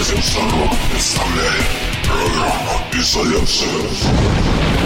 Магазин Шарок представляет программу «Изоляция».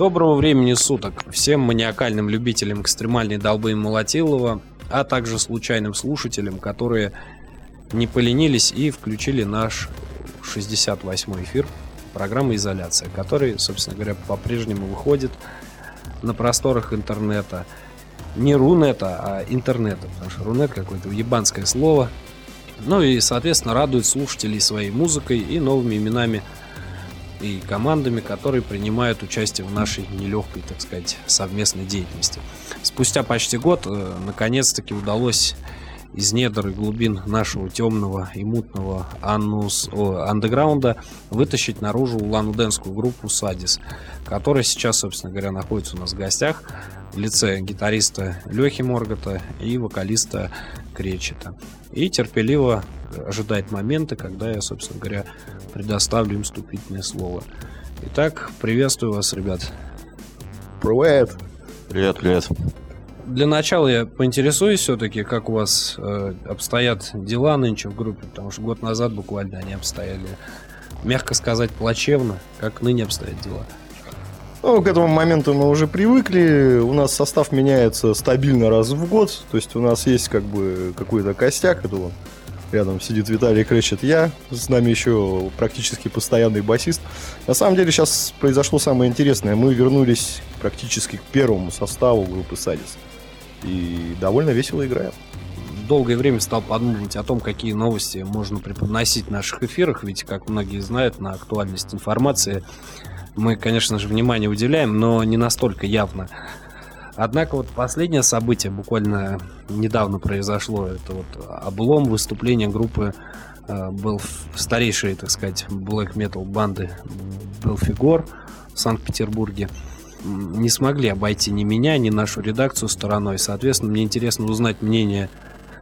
Доброго времени суток всем маниакальным любителям экстремальной долбы Молотилова, а также случайным слушателям, которые не поленились и включили наш 68-й эфир программы «Изоляция», который, собственно говоря, по-прежнему выходит на просторах интернета. Не рунета, а интернета, потому что рунет какое-то ебанское слово. Ну и, соответственно, радует слушателей своей музыкой и новыми именами и командами, которые принимают участие в нашей нелегкой, так сказать, совместной деятельности. Спустя почти год, э, наконец-таки удалось из недр и глубин нашего темного и мутного анус, о, андеграунда вытащить наружу улан-удэнскую группу «Садис», которая сейчас, собственно говоря, находится у нас в гостях в лице гитариста Лехи Моргота и вокалиста Кречета. И терпеливо ожидает момента, когда я, собственно говоря, предоставлю им вступительное слово. Итак, приветствую вас, ребят. Привет. Привет, привет. Для начала я поинтересуюсь все-таки, как у вас э, обстоят дела нынче в группе, потому что год назад буквально они обстояли, мягко сказать, плачевно. Как ныне обстоят дела? Ну, к этому моменту мы уже привыкли. У нас состав меняется стабильно раз в год. То есть у нас есть как бы какой-то костяк. Это вот рядом сидит Виталий Кречет, я. С нами еще практически постоянный басист. На самом деле сейчас произошло самое интересное. Мы вернулись практически к первому составу группы Садис. И довольно весело играем. Долгое время стал подумывать о том, какие новости можно преподносить в наших эфирах, ведь, как многие знают, на актуальность информации мы, конечно же, внимание уделяем, но не настолько явно. Однако вот последнее событие буквально недавно произошло. Это вот облом выступления группы э, был старейшей, так сказать, black metal банды Белфигор в Санкт-Петербурге. Не смогли обойти ни меня, ни нашу редакцию стороной. Соответственно, мне интересно узнать мнение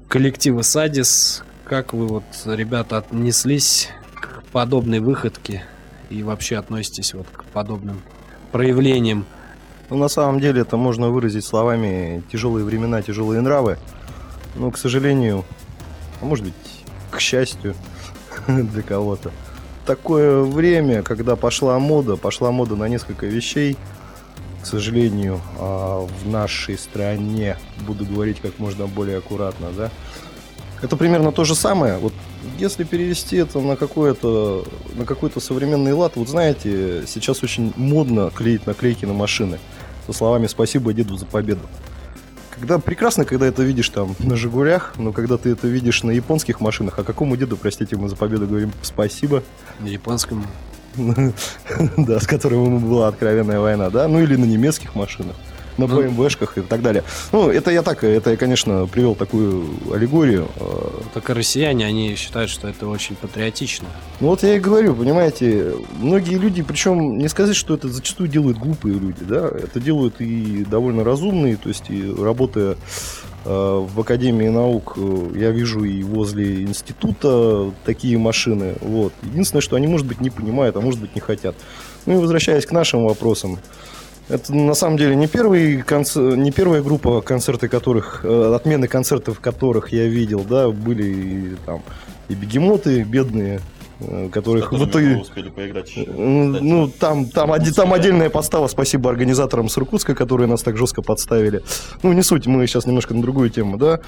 коллектива Садис. Как вы вот, ребята, отнеслись к подобной выходке и вообще относитесь вот к подобным проявлениям? Ну, на самом деле, это можно выразить словами «тяжелые времена, тяжелые нравы». Но, к сожалению, а может быть, к счастью для кого-то, такое время, когда пошла мода, пошла мода на несколько вещей, сожалению, а, в нашей стране, буду говорить как можно более аккуратно, да, это примерно то же самое. Вот если перевести это на какой-то на какой-то современный лад, вот знаете, сейчас очень модно клеить наклейки на машины со словами «Спасибо деду за победу». Когда прекрасно, когда это видишь там на Жигулях, но когда ты это видишь на японских машинах, а какому деду, простите, мы за победу говорим спасибо? На японском. Да, с которым была откровенная война, да? Ну или на немецких машинах на ну, БМВшках и так далее. Ну, это я так, это я, конечно, привел такую аллегорию. А, так и россияне, они считают, что это очень патриотично. Ну, вот я и говорю, понимаете, многие люди, причем не сказать, что это зачастую делают глупые люди, да, это делают и довольно разумные, то есть и работая в Академии наук э, я вижу и возле института такие машины. Вот. Единственное, что они, может быть, не понимают, а может быть, не хотят. Ну и возвращаясь к нашим вопросам. Это на самом деле не, первый конц... не первая группа, концерты которых, э, отмены концертов которых я видел, да, были и, там и бегемоты бедные, э, которых в итоге... успели поиграть еще. Ну, там, там, оди, там отдельная подстава, спасибо организаторам с Иркутска, которые нас так жестко подставили. Ну, не суть, мы сейчас немножко на другую тему, да.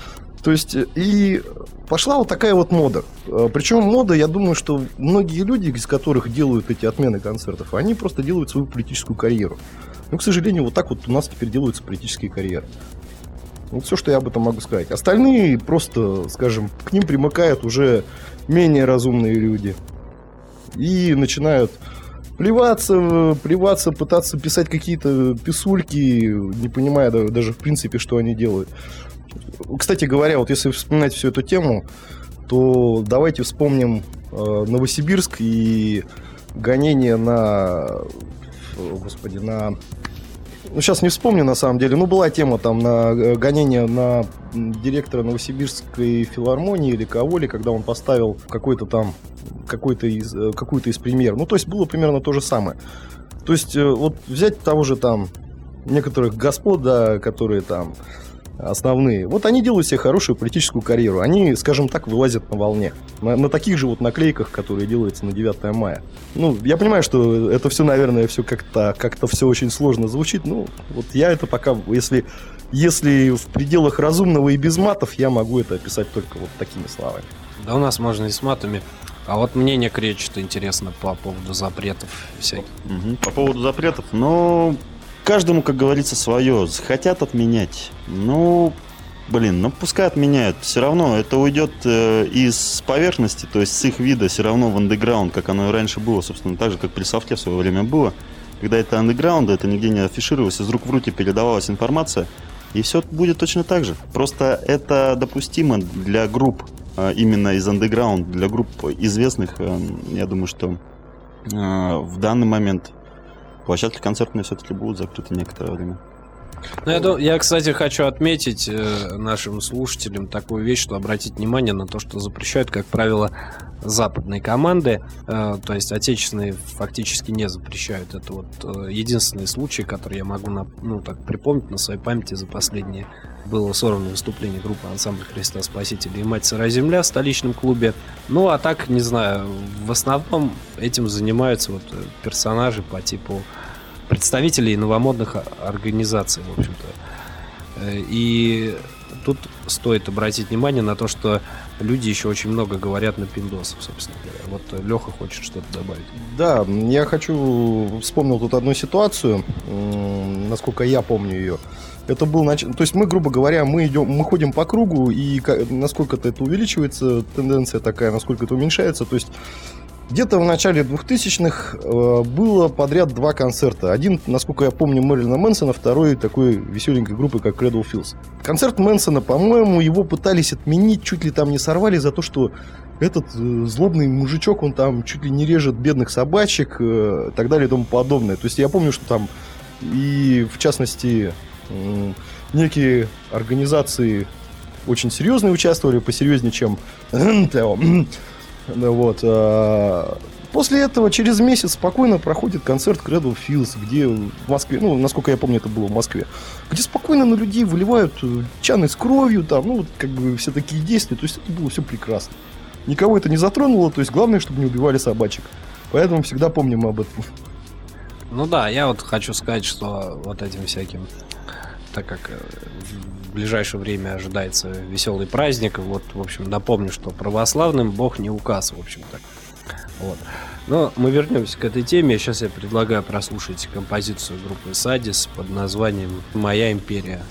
То есть, и пошла вот такая вот мода. Э, Причем мода, я думаю, что многие люди, из которых делают эти отмены концертов, они просто делают свою политическую карьеру. Ну, к сожалению, вот так вот у нас теперь делаются политические карьеры. Вот все, что я об этом могу сказать. Остальные просто, скажем, к ним примыкают уже менее разумные люди. И начинают плеваться, плеваться, пытаться писать какие-то писульки, не понимая даже в принципе, что они делают. Кстати говоря, вот если вспоминать всю эту тему, то давайте вспомним э, Новосибирск и гонение на, господи, на ну, сейчас не вспомню на самом деле, ну, была тема там на э, гонение на директора Новосибирской филармонии или кого ли, когда он поставил какой-то там, какой-то из, э, какую-то из премьер. Ну, то есть было примерно то же самое. То есть э, вот взять того же там некоторых господ, да, которые там основные. Вот они делают себе хорошую политическую карьеру. Они, скажем так, вылазят на волне. На, на таких же вот наклейках, которые делаются на 9 мая. Ну, я понимаю, что это все, наверное, все как-то как все очень сложно звучит. Ну, вот я это пока, если, если в пределах разумного и без матов, я могу это описать только вот такими словами. Да у нас можно и с матами. А вот мнение Кречета интересно по поводу запретов всяких. Угу. По поводу запретов, ну, каждому, как говорится, свое. Хотят отменять. Ну, блин, ну пускай отменяют. Все равно это уйдет э, из поверхности, то есть с их вида все равно в андеграунд, как оно и раньше было, собственно, так же, как при софте в свое время было. Когда это андеграунд, это нигде не афишировалось, из рук в руки передавалась информация, и все будет точно так же. Просто это допустимо для групп, э, именно из андеграунд, для групп известных, э, я думаю, что э, в данный момент площадки концертные все-таки будут закрыты некоторое время. Ну, я, я, кстати, хочу отметить э, нашим слушателям такую вещь, что обратить внимание на то, что запрещают, как правило, западные команды, э, то есть отечественные фактически не запрещают. Это вот э, единственный случай, который я могу ну, так припомнить на своей памяти за последние было сорвано выступление группы ансамбля Христа Спасителя и Мать Сыра Земля в столичном клубе. Ну, а так, не знаю, в основном этим занимаются вот персонажи по типу представителей новомодных организаций, в общем-то. Э, и тут стоит обратить внимание на то, что люди еще очень много говорят на пиндосов, собственно говоря. Вот Леха хочет что-то добавить. Да, я хочу... Вспомнил тут одну ситуацию, насколько я помню ее. Это был нач... То есть мы, грубо говоря, мы идем, мы ходим по кругу, и насколько это увеличивается, тенденция такая, насколько это уменьшается. То есть где-то в начале 2000-х э, было подряд два концерта. Один, насколько я помню, Мэрилина Мэнсона, второй такой веселенькой группы, как Cradle Fills. Концерт Мэнсона, по-моему, его пытались отменить, чуть ли там не сорвали за то, что этот э, злобный мужичок, он там чуть ли не режет бедных собачек э, и так далее и тому подобное. То есть я помню, что там и, в частности, некие организации очень серьезные участвовали, посерьезнее, чем Вот. А, после этого через месяц спокойно проходит концерт Cradle Fields, где в Москве, ну, насколько я помню, это было в Москве, где спокойно на людей выливают э, чаны с кровью, там, ну, вот, как бы все такие действия, то есть это было все прекрасно. Никого это не затронуло, то есть главное, чтобы не убивали собачек. Поэтому всегда помним об этом. Ну да, я вот хочу сказать, что вот этим всяким, так как э, ближайшее время ожидается веселый праздник. Вот, в общем, напомню, что православным Бог не указ, в общем-то. Вот. Но мы вернемся к этой теме. Сейчас я предлагаю прослушать композицию группы Садис под названием «Моя империя».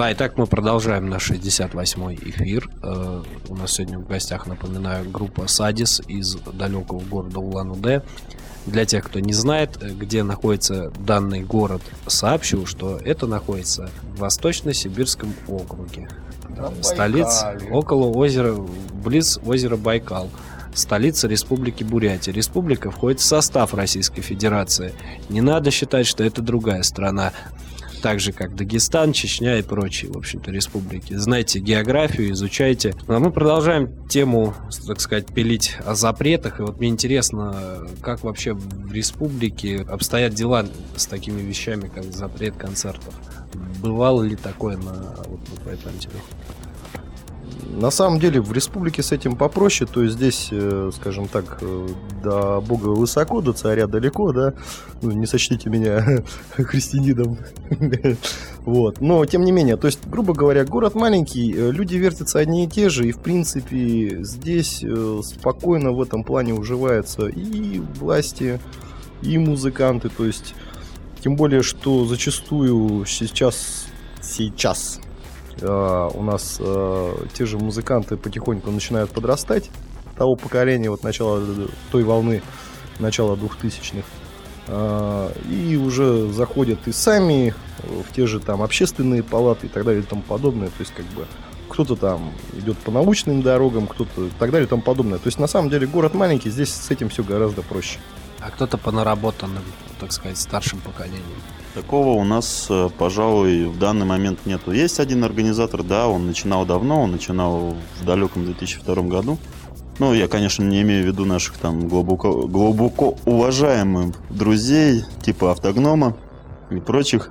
Да, итак, мы продолжаем наш 68-й эфир. Э, у нас сегодня в гостях, напоминаю, группа Садис из далекого города Улан-Удэ. Для тех, кто не знает, э, где находится данный город, сообщу, что это находится в Восточно-Сибирском округе. На Столица около озера, близ озера Байкал. Столица Республики Бурятия. Республика входит в состав Российской Федерации. Не надо считать, что это другая страна. Так же, как Дагестан, Чечня и прочие, в общем-то, республики. Знайте географию, изучайте. А мы продолжаем тему, так сказать, пилить о запретах. И вот мне интересно, как вообще в республике обстоят дела с такими вещами, как запрет концертов. Бывало ли такое на вот, на твоей памяти? На самом деле в республике с этим попроще, то есть здесь, э, скажем так, э, до бога высоко, до царя далеко, да, ну, не сочтите меня христианином, вот, но тем не менее, то есть, грубо говоря, город маленький, э, люди вертятся одни и те же, и в принципе здесь спокойно в этом плане уживаются и власти, и музыканты, то есть, тем более, что зачастую сейчас, сейчас э, у нас э, те же музыканты потихоньку начинают подрастать того поколения, вот начала той волны, начала 2000-х. Э, и уже заходят и сами в те же там общественные палаты и так далее и тому подобное. То есть как бы кто-то там идет по научным дорогам, кто-то и так далее и тому подобное. То есть на самом деле город маленький, здесь с этим все гораздо проще. А кто-то по наработанным, так сказать, старшим поколениям. Такого у нас, э, пожалуй, в данный момент нету. Есть один организатор, да, он начинал давно, он начинал в далеком 2002 году. Ну, я, конечно, не имею в виду наших там глубоко, глубоко уважаемых друзей, типа Автогнома и прочих,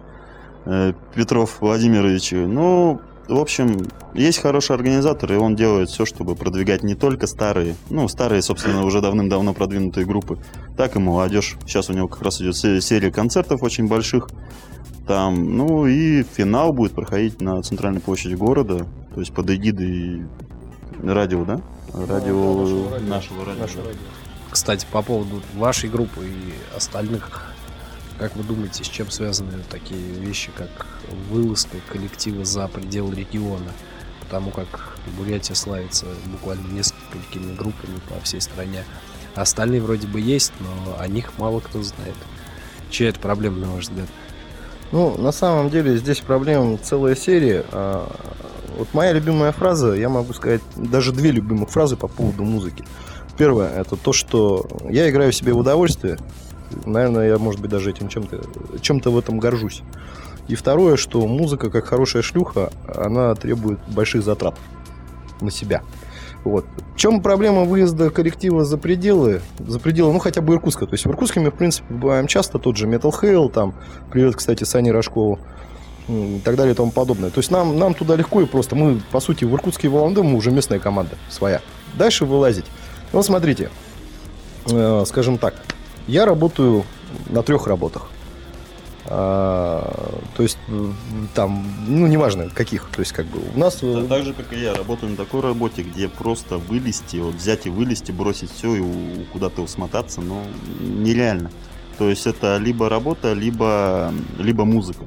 э, Петров Владимирович. Ну, в общем, есть хороший организатор, и он делает все, чтобы продвигать не только старые, ну, старые, собственно, уже давным-давно продвинутые группы, так и молодежь. Сейчас у него как раз идет се- серия концертов очень больших. Там, ну и финал будет проходить на центральной площади города, то есть под эгидой радио, да? Радио да, нашего радио. нашего радио. Наше да. радио. Кстати, по поводу вашей группы и остальных, как вы думаете, с чем связаны такие вещи, как вылазка коллектива за пределы региона? Потому как Бурятия славится буквально несколькими группами по всей стране. Остальные вроде бы есть, но о них мало кто знает. Чья это проблема, на ваш взгляд? Ну, на самом деле, здесь проблем целая серия. А, Вот моя любимая фраза, я могу сказать, даже две любимых фразы по поводу музыки. Первое, это то, что я играю себе в удовольствие. Наверное, я, может быть, даже этим чем-то чем-то в этом горжусь. И второе, что музыка, как хорошая шлюха, она требует больших затрат на себя. Вот. В чем проблема выезда коллектива за пределы, за пределы, ну, хотя бы Иркутска. То есть в Иркутске мы, в принципе, бываем часто, тот же Metal Hell, там, привет, кстати, Сане Рожкову, и так далее и тому подобное. То есть нам, нам туда легко и просто. Мы, по сути, в Иркутске и Волонде мы уже местная команда своя. Дальше вылазить. Ну, смотрите, э, скажем так, я работаю на трех работах. А, то есть, там, ну, неважно, каких. То есть, как бы, у нас... э, Да, так же, как и я, работаю на такой работе, где просто вылезти, вот взять и вылезти, бросить все и куда-то смотаться, ну, нереально. То есть это либо работа, либо, либо музыка.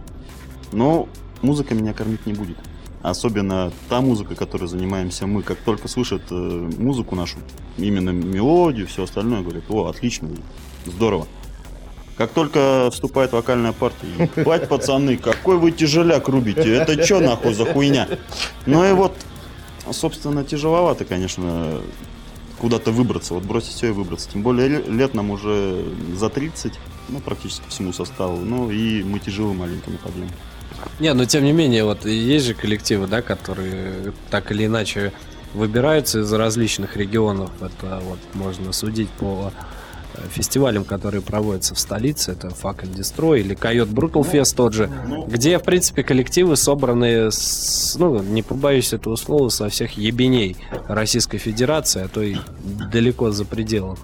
Но музыка меня кормить не будет. Особенно та музыка, которой занимаемся мы, как только слышат э, музыку нашу, именно мелодию, все остальное, говорят, о, отлично, здорово. Как только вступает вокальная партия, ебать, пацаны, какой вы тяжеляк рубите, это что нахуй за хуйня? Ну и вот, собственно, тяжеловато, конечно, куда-то выбраться, вот бросить все и выбраться. Тем более ле- лет нам уже за 30, ну, практически всему составу, ну и мы тяжело маленько на подъем. Не, но тем не менее, вот есть же коллективы, да, которые так или иначе выбираются из различных регионов. Это вот можно судить по фестивалям, которые проводятся в столице. Это Fuck and Destroy или Койот Brutal Fest тот же. Где, в принципе, коллективы собраны, с, ну, не побоюсь этого слова, со всех ебеней Российской Федерации, а то и далеко за пределом.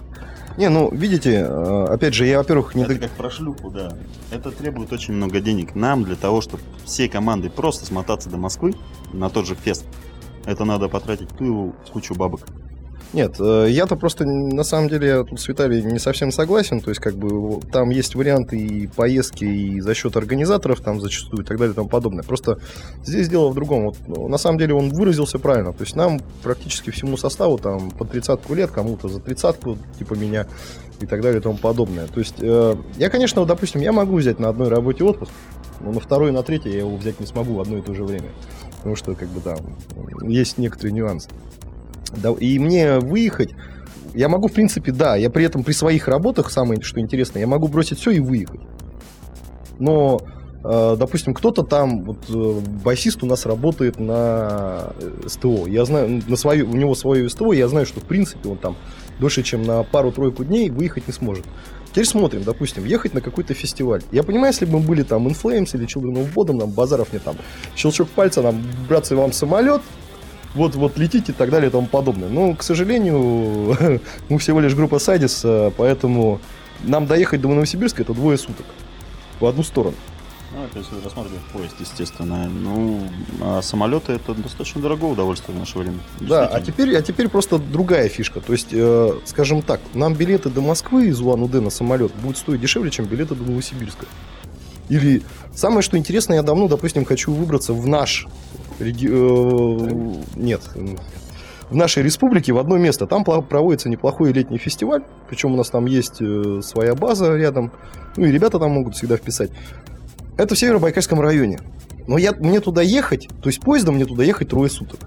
Не, ну, видите, э, опять же, я, во-первых, не... это как про шлюху, да. Это требует очень много денег. Нам для того, чтобы всей командой просто смотаться до Москвы на тот же фест, это надо потратить ту кучу бабок. Нет, э, я-то просто на самом деле тут с Виталием не совсем согласен. То есть, как бы там есть варианты и поездки, и за счет организаторов там зачастую и так далее и тому подобное. Просто здесь дело в другом. Вот, ну, на самом деле он выразился правильно. То есть нам практически всему составу там по тридцатку лет, кому-то за тридцатку, типа меня, и так далее и тому подобное. То есть э, я, конечно, вот, допустим, я могу взять на одной работе отпуск, но на второй и на третьей я его взять не смогу в одно и то же время. Потому что, как бы, там, есть некоторые нюансы. И мне выехать, я могу, в принципе, да, я при этом при своих работах, самое что интересно, я могу бросить все и выехать. Но, э, допустим, кто-то там, вот э, басист у нас работает на э, СТО. Я знаю, на свою, у него свое СТО, я знаю, что в принципе он там дольше, чем на пару-тройку дней выехать не сможет. Теперь смотрим, допустим, ехать на какой-то фестиваль. Я понимаю, если бы мы были там Inflames или Children of Bodom, нам базаров не там, щелчок пальца, нам, братцы, вам самолет, вот, вот летите и так далее и тому подобное. Но, к сожалению, мы всего лишь группа Сайдис, поэтому нам доехать до Новосибирска это двое суток в одну сторону. Ну, это если рассматривать поезд, естественно. Ну, а самолеты это достаточно дорогое удовольствие в наше время. Да, а теперь, а теперь просто другая фишка. То есть, э, скажем так, нам билеты до Москвы из Улан-Удэ на самолет будут стоить дешевле, чем билеты до Новосибирска. Или самое, что интересно, я давно, допустим, хочу выбраться в наш реги... э, нет, в нашей республике в одно место. Там проводится неплохой летний фестиваль, причем у нас там есть э, своя база рядом, ну и ребята там могут всегда вписать. Это в Северо-Байкальском районе. Но я, мне туда ехать, то есть поездом мне туда ехать трое суток.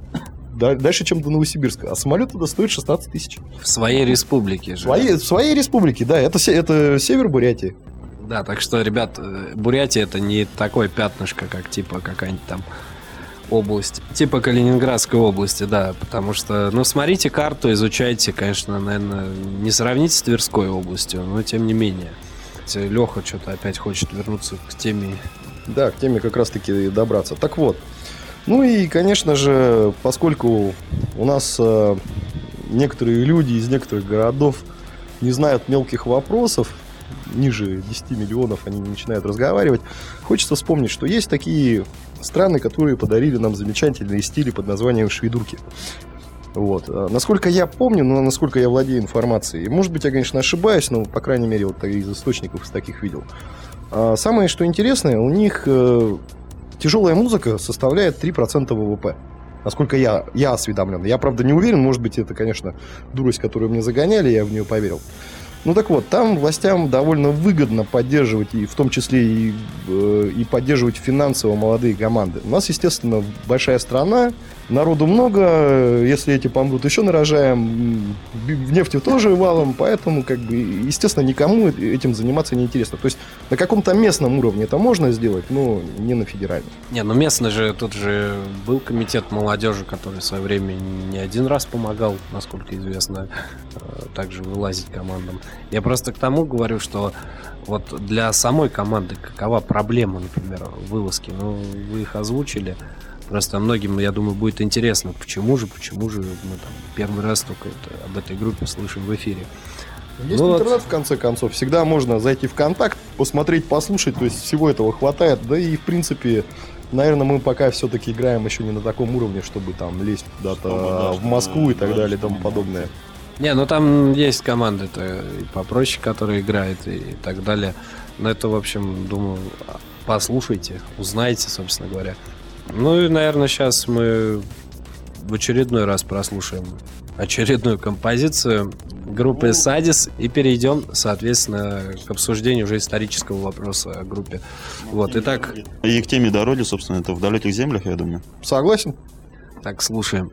Дальше, чем до Новосибирска. А самолет туда стоит 16 тысяч. В своей республике же. В своей, в своей республике, да. Это, это север Бурятии. Да, так что, ребят, э, Бурятия это не такое пятнышко, как типа какая-нибудь там область. Типа Калининградской области, да. Потому что, ну, смотрите карту, изучайте, конечно, наверное, не сравните с Тверской областью, но тем не менее. Леха что-то опять хочет вернуться к теме. Да, к теме как раз-таки добраться. Так вот, ну и, конечно же, поскольку у нас э, некоторые люди из некоторых городов не знают мелких вопросов, ниже 10 миллионов они не начинают разговаривать, хочется вспомнить, что есть такие страны, которые подарили нам замечательные стили под названием швейдурки. Вот. А, насколько я помню, но насколько я владею информацией, может быть, я, конечно, ошибаюсь, но, по крайней мере, вот из источников из таких видел. А самое, что интересное, у них э, тяжелая музыка составляет 3% ВВП. Насколько я, я осведомлен. Я, правда, не уверен, может быть, это, конечно, дурость, которую мне загоняли, я в нее поверил. Ну так вот, там властям довольно выгодно поддерживать, и в том числе и, э, и поддерживать финансово молодые команды. У нас, естественно, большая страна, народу много, если эти помрут, еще нарожаем, в нефти тоже валом, поэтому, как бы, естественно, никому этим заниматься не интересно. То есть на каком-то местном уровне это можно сделать, но не на федеральном. Не, ну местный же, тут же был комитет молодежи, который в свое время не один раз помогал, насколько известно, э, также вылазить командам. Я просто к тому говорю, что вот для самой команды какова проблема, например, вылазки? Ну, вы их озвучили. Просто многим, я думаю, будет интересно, почему же, почему же мы там первый раз только это, об этой группе слышим в эфире. Есть ну интернет, вот. в конце концов. Всегда можно зайти в контакт, посмотреть, послушать. То есть всего этого хватает. Да и, в принципе, наверное, мы пока все-таки играем еще не на таком уровне, чтобы там лезть куда-то да, в Москву и так да, далее и тому подобное. Не, ну там есть команды-то и попроще, которые играют и так далее. Но это, в общем, думаю, послушайте, узнайте, собственно говоря. Ну и, наверное, сейчас мы в очередной раз прослушаем очередную композицию группы Садис и перейдем, соответственно, к обсуждению уже исторического вопроса о группе. Вот, итак... И к теме дороги, собственно, это в далеких землях, я думаю. Согласен. Так, слушаем.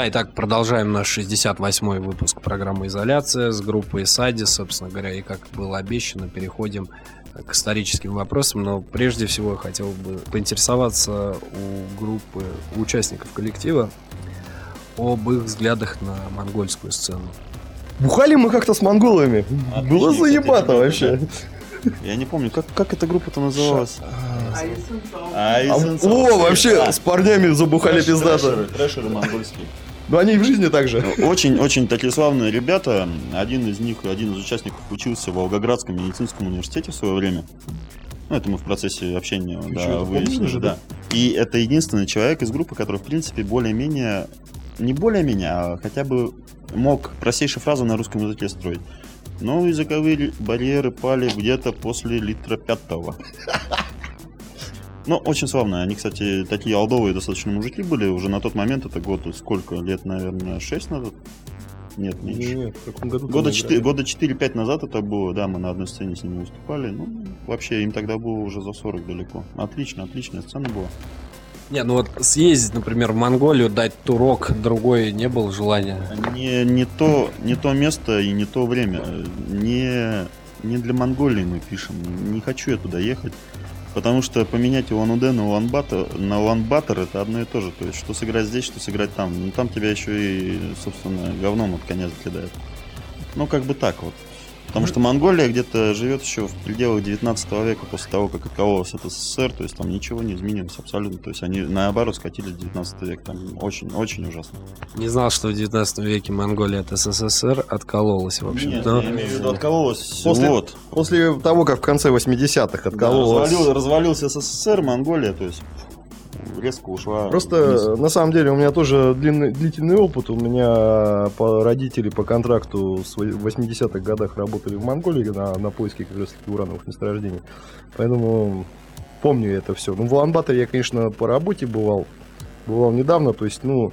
Да, итак, продолжаем наш 68-й выпуск программы «Изоляция» с группой «Сади», собственно говоря, и как было обещано, переходим к историческим вопросам, но прежде всего я хотел бы поинтересоваться у группы, у участников коллектива об их взглядах на монгольскую сцену. Бухали мы как-то с монголами. Отлично, Было заебато вообще. Я не помню, как, как эта группа-то называлась? А. О, вообще, А, с парнями забухали трэш- пиздато. трэшеры, Трэшеры монгольские. Но они и в жизни так же. Очень-очень такие славные ребята. Один из них, один из участников учился в Волгоградском медицинском университете в свое время. Ну, это мы в процессе общения Ты да, выяснили, поближе, да. И это единственный человек из группы, который, в принципе, более-менее... Не более-менее, а хотя бы мог простейшие фразы на русском языке строить. Но языковые барьеры пали где-то после литра пятого. Ну, очень славно. Они, кстати, такие алдовые достаточно мужики были. Уже на тот момент, это год, сколько лет, наверное, 6 назад? Нет, меньше. Нет, в каком году Года там 4, играли? года 4-5 назад это было, да, мы на одной сцене с ними выступали. Ну, вообще, им тогда было уже за 40 далеко. Отлично, отличная сцена была. Не, ну вот съездить, например, в Монголию, дать турок, другое не было желания. Не, не, то, не то место и не то время. Не, не для Монголии мы пишем. Не хочу я туда ехать. Потому что поменять Улан-Удэ на Улан-Батор, на Улан-Батор это одно и то же. То есть, что сыграть здесь, что сыграть там. Ну, там тебя еще и, собственно, говном от коня закидают. Ну, как бы так вот. Потому что Монголия где-то живет еще в пределах 19 века после того, как откололась от СССР, то есть там ничего не изменилось абсолютно. То есть они наоборот скатились в 19 век. Там очень-очень ужасно. Не знал, что в 19 веке Монголия от СССР откололась, в общем. Нет, но- я имею в виду откололась. После- Вот. После того, как в конце 80-х откололась. Да, развалил- развалился СССР, Монголия, то есть резко ушла. Просто, вниз. на самом деле, у меня тоже длинный, длительный опыт. У меня по, родители по контракту с 80-х годах работали в Монголии на, на поиске как раз таки урановых месторождений. Поэтому помню это все. Ну, в Улан-Баторе я, конечно, по работе бывал. Бывал недавно, то есть, ну...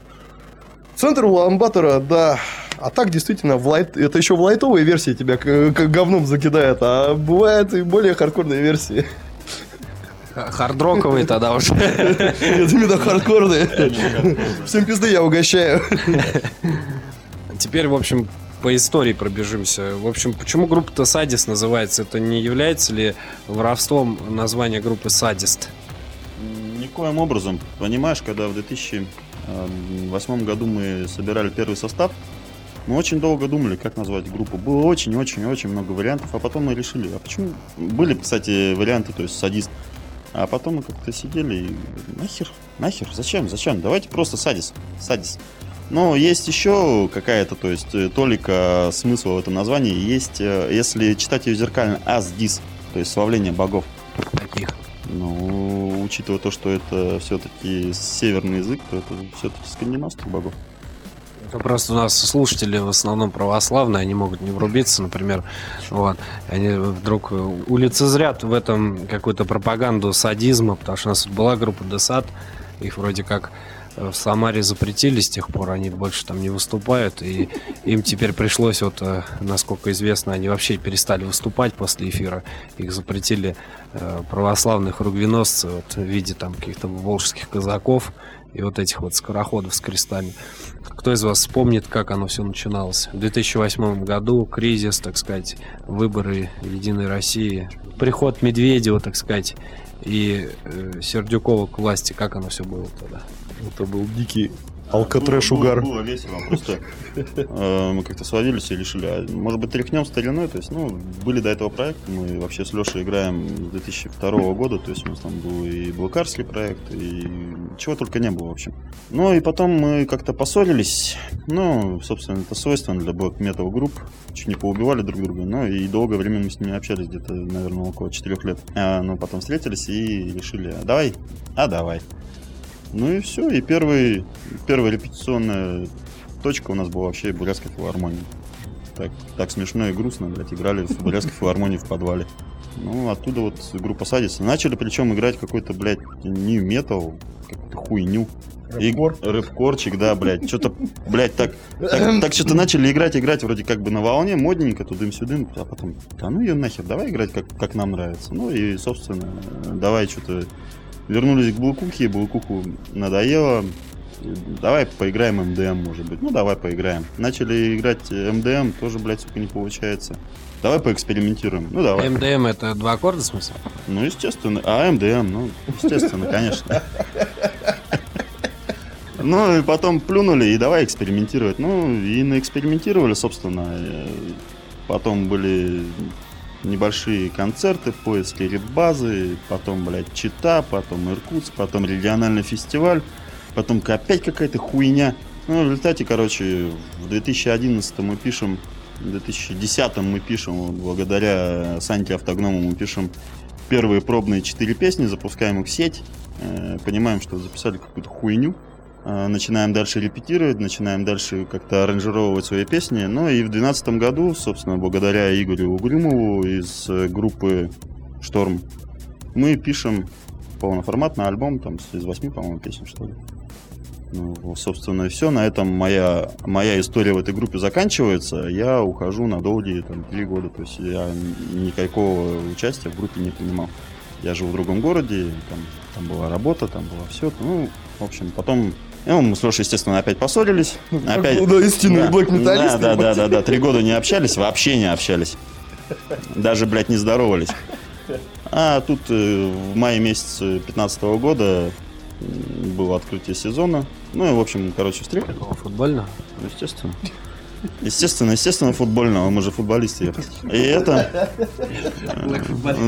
Центр Улан-Батора, да. А так, действительно, в лайт... это еще в лайтовой версии тебя говном закидает, а бывают и более хардкорные версии. Х- Хардроковый тогда уже. Нет, именно хардкорные. Всем пизды я угощаю. Теперь, в общем, по истории пробежимся. В общем, почему группа-то Садис называется? Это не является ли воровством названия группы Садист? Никоим образом. Понимаешь, когда в 2008 году мы собирали первый состав, мы очень долго думали, как назвать группу. Было очень-очень-очень много вариантов, а потом мы решили, а почему... Были, кстати, варианты, то есть садист. А потом мы как-то сидели и нахер, нахер, зачем, зачем? Давайте просто садис, садис. Но есть еще какая-то, то есть э, толика смысла в этом названии. Есть, э, если читать ее зеркально, аздис, то есть славление богов. Таких. Ну, учитывая то, что это все-таки северный язык, то это все-таки скандинавских богов. Просто у нас слушатели в основном православные, они могут не врубиться, например, вот, они вдруг улицезрят в этом какую-то пропаганду садизма, потому что у нас была группа Десад, их вроде как э, в Самаре запретили с тех пор, они больше там не выступают, и им теперь пришлось, вот, э, насколько известно, они вообще перестали выступать после эфира, их запретили э, православных ругвеносцев вот, в виде там каких-то волжских казаков и вот этих вот скороходов с крестами. Кто из вас вспомнит, как оно все начиналось? В 2008 году кризис, так сказать, выборы Единой России, приход Медведева, так сказать, и э, Сердюкова к власти, как оно все было тогда? Это был дикий алкотрэш-угар. Было, было весело, просто э, мы как-то сводились и решили, а, может быть, тряхнем стариной, то есть, ну, были до этого проекта, мы вообще с Лешей играем с 2002 года, то есть у нас там был и блокарский проект, и чего только не было, в общем. Ну, и потом мы как-то поссорились, ну, собственно, это свойственно для блок метал групп, чуть не поубивали друг друга, но и долгое время мы с ними общались, где-то, наверное, около 4 лет. А, ну, потом встретились и решили, а давай, а давай. Ну и все, и первый, первая репетиционная точка у нас была вообще Бурятская филармония. Так, так смешно и грустно, блядь, играли в Бурятской филармонии в подвале. Ну, оттуда вот группа Садиса. Начали причем играть какой-то, блядь, нью метал, какую-то хуйню. И рэпкорчик, да, блядь, что-то, блядь, так, так, так что-то начали играть, играть вроде как бы на волне, модненько, тудым-сюдым, а потом, да ну ее нахер, давай играть как, как нам нравится. Ну и, собственно, давай что-то вернулись к Блукухе, Блукуху надоело, давай поиграем МДМ, может быть. Ну, давай поиграем. Начали играть МДМ, тоже, блядь, сука, не получается. Давай поэкспериментируем. Ну, давай. МДМ это два аккорда, в смысле? Ну, естественно. А МДМ, ну, естественно, конечно. Ну, и потом плюнули, и давай экспериментировать. Ну, и наэкспериментировали, собственно. Потом были небольшие концерты, поиски реп-базы, потом, блядь, Чита, потом Иркутск, потом региональный фестиваль, потом опять какая-то хуйня. Ну, в результате, короче, в 2011 мы пишем, в 2010 мы пишем, благодаря Саньке Автогному мы пишем первые пробные четыре песни, запускаем их в сеть, э, понимаем, что записали какую-то хуйню, начинаем дальше репетировать, начинаем дальше как-то аранжировать свои песни. Ну и в 2012 году, собственно, благодаря Игорю Угрюмову из э, группы Шторм, мы пишем полноформатный альбом, там, из восьми, по-моему, песен, что ли. Ну, собственно, и все. На этом моя, моя история в этой группе заканчивается. Я ухожу на долгие там, три года. То есть я никакого участия в группе не принимал. Я живу в другом городе, там, там была работа, там было все. Ну, в общем, потом... Ну, мы с Лешей, естественно, опять поссорились. Опять... Да, истинные блэк-металлисты. Да, да, да, да, да. Три года не общались, вообще не общались. Даже, блядь, не здоровались. А тут э, в мае месяце 15 года было открытие сезона. Ну и, в общем, короче, футбольного? Ну, Естественно. Естественно, естественно, футбольного. Мы же футболисты. И это...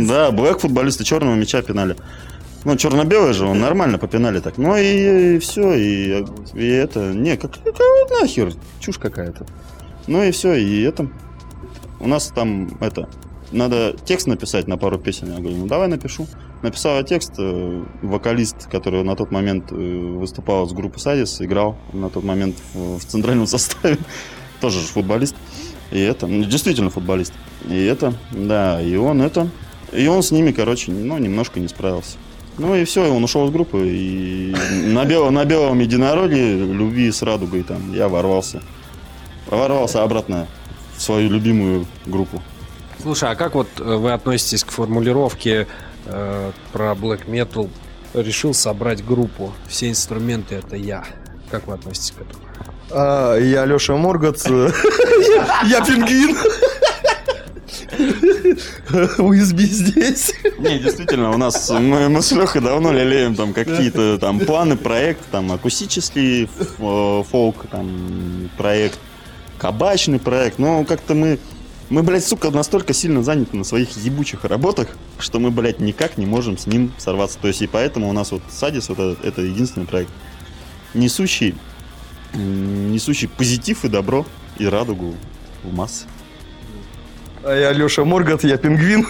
Да, блэк футболисты черного мяча пинали. Ну, черно-белый же, он нормально попинали так. Ну и, все, и, и это... Не, как, как нахер, чушь какая-то. Ну и все, и это... У нас там, это... Надо текст написать на пару песен. Я говорю, ну давай напишу. Написал я текст, э, вокалист, который на тот момент э, выступал с группы Садис, играл на тот момент в, в центральном составе, тоже же футболист. И это, ну, действительно футболист. И это, да, и он это, и он с ними, короче, ну, немножко не справился. Ну и все, он ушел из группы, и на, белом, на белом единороге, любви с радугой там, я ворвался. Ворвался обратно в свою любимую группу. Слушай, а как вот э, вы относитесь к формулировке э, про black metal? Решил собрать группу. Все инструменты это я. Как вы относитесь к этому? А, я Леша Моргац. э, Я пингвин. USB здесь. Не, действительно, у нас мы, мы с Лехой давно лелеем там какие-то там планы, проект, там акустический э, фолк, там проект, кабачный проект. Но как-то мы, мы, блядь, сука, настолько сильно заняты на своих ебучих работах, что мы, блядь, никак не можем с ним сорваться. То есть и поэтому у нас вот Садис, вот этот- это единственный проект, несущий, несущий позитив и добро и радугу в массы. А я Леша Моргат, я пингвин.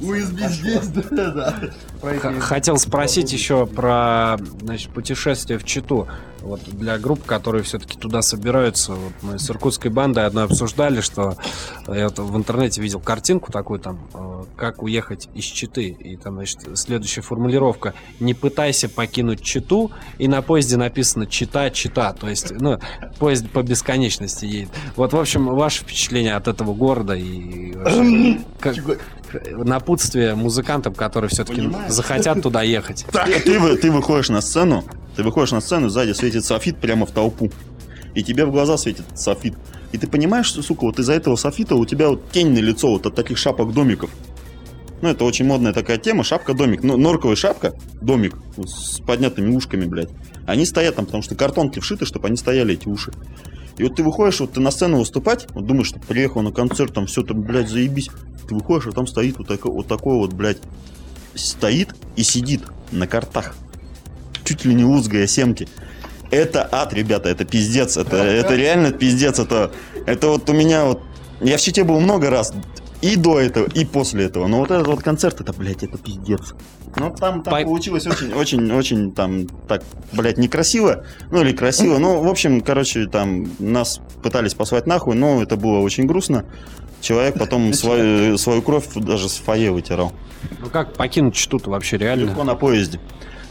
USB здесь, да, да. Хотел спросить еще про значит, путешествие в Читу. Вот для групп, которые все-таки туда собираются. Вот мы с иркутской бандой одной обсуждали, что я вот в интернете видел картинку такую там, э, как уехать из Читы. И там, значит, следующая формулировка. Не пытайся покинуть Читу. И на поезде написано Чита, Чита. То есть, ну, поезд по бесконечности едет. Вот, в общем, ваше впечатление от этого города и вообще, как- напутствие музыкантам, которые все-таки? Захотят туда ехать. Ты, ты вы- ты выходишь на сцену, ты выходишь на сцену, сзади светит софит прямо в толпу. И тебе в глаза светит софит. И ты понимаешь, что, сука, вот из-за этого софита у тебя вот тень на лицо вот от таких шапок домиков. Ну, это очень модная такая тема, шапка-домик. Ну, норковая шапка, домик вот с поднятыми ушками, блядь. Они стоят там, потому что картонки вшиты, чтобы они стояли, эти уши. И вот ты выходишь, вот ты на сцену выступать, вот думаешь, что приехал на концерт, там все там, блядь, заебись. Ты выходишь, а там стоит вот, такой, вот такой вот, блядь, стоит и сидит на картах. Чуть ли не лузгая семки. Это ад, ребята, это пиздец. Это, это реально пиздец. Это, это вот у меня вот... Я в Чите был много раз. И до этого, и после этого. Но вот этот вот концерт, это, блядь, это пиздец. Ну, там, там Пой- получилось очень, очень, очень, там, так, блядь, некрасиво. Ну, или красиво. Ну, в общем, короче, там, нас пытались послать нахуй, но это было очень грустно. Человек потом свою, свою кровь даже с фойе вытирал. Ну как покинуть Читу-то вообще реально? Легко на поезде.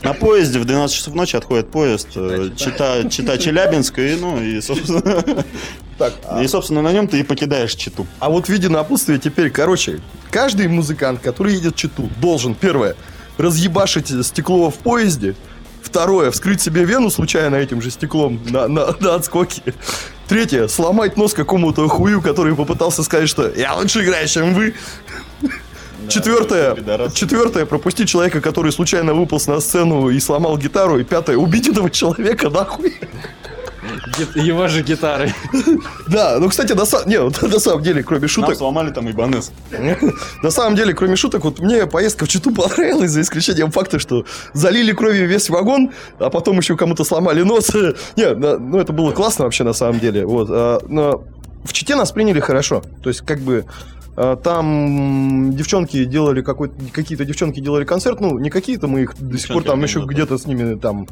На поезде в 12 часов ночи отходит поезд э, Чита, Чита Челябинск, и, ну, и, собственно, Так, а, и, собственно, на нем ты и покидаешь Читу. а вот в виде напутствия теперь, короче, каждый музыкант, который едет в Читу, должен, первое, разъебашить стекло в поезде. Второе, вскрыть себе вену случайно этим же стеклом на, на, на отскоке. Третье, сломать нос какому-то хую, который попытался сказать, что я лучше играю, чем вы. Четвертое, пидорас. четвертое, пропустить человека, который случайно выполз на сцену и сломал гитару. И пятое, убить этого человека нахуй. Его же гитары. Да, ну, кстати, на, не, на самом деле, кроме Нам шуток, сломали там ибанес. на самом деле, кроме шуток, вот мне поездка в Читу понравилась, за исключением факта, что залили кровью весь вагон, а потом еще кому-то сломали нос. Не, ну это было классно вообще на самом деле. Вот, а, но в Чите нас приняли хорошо. То есть, как бы там девчонки делали какой какие-то девчонки делали концерт, ну не какие-то, мы их до сих пор Девчонки там еще где-то с ними там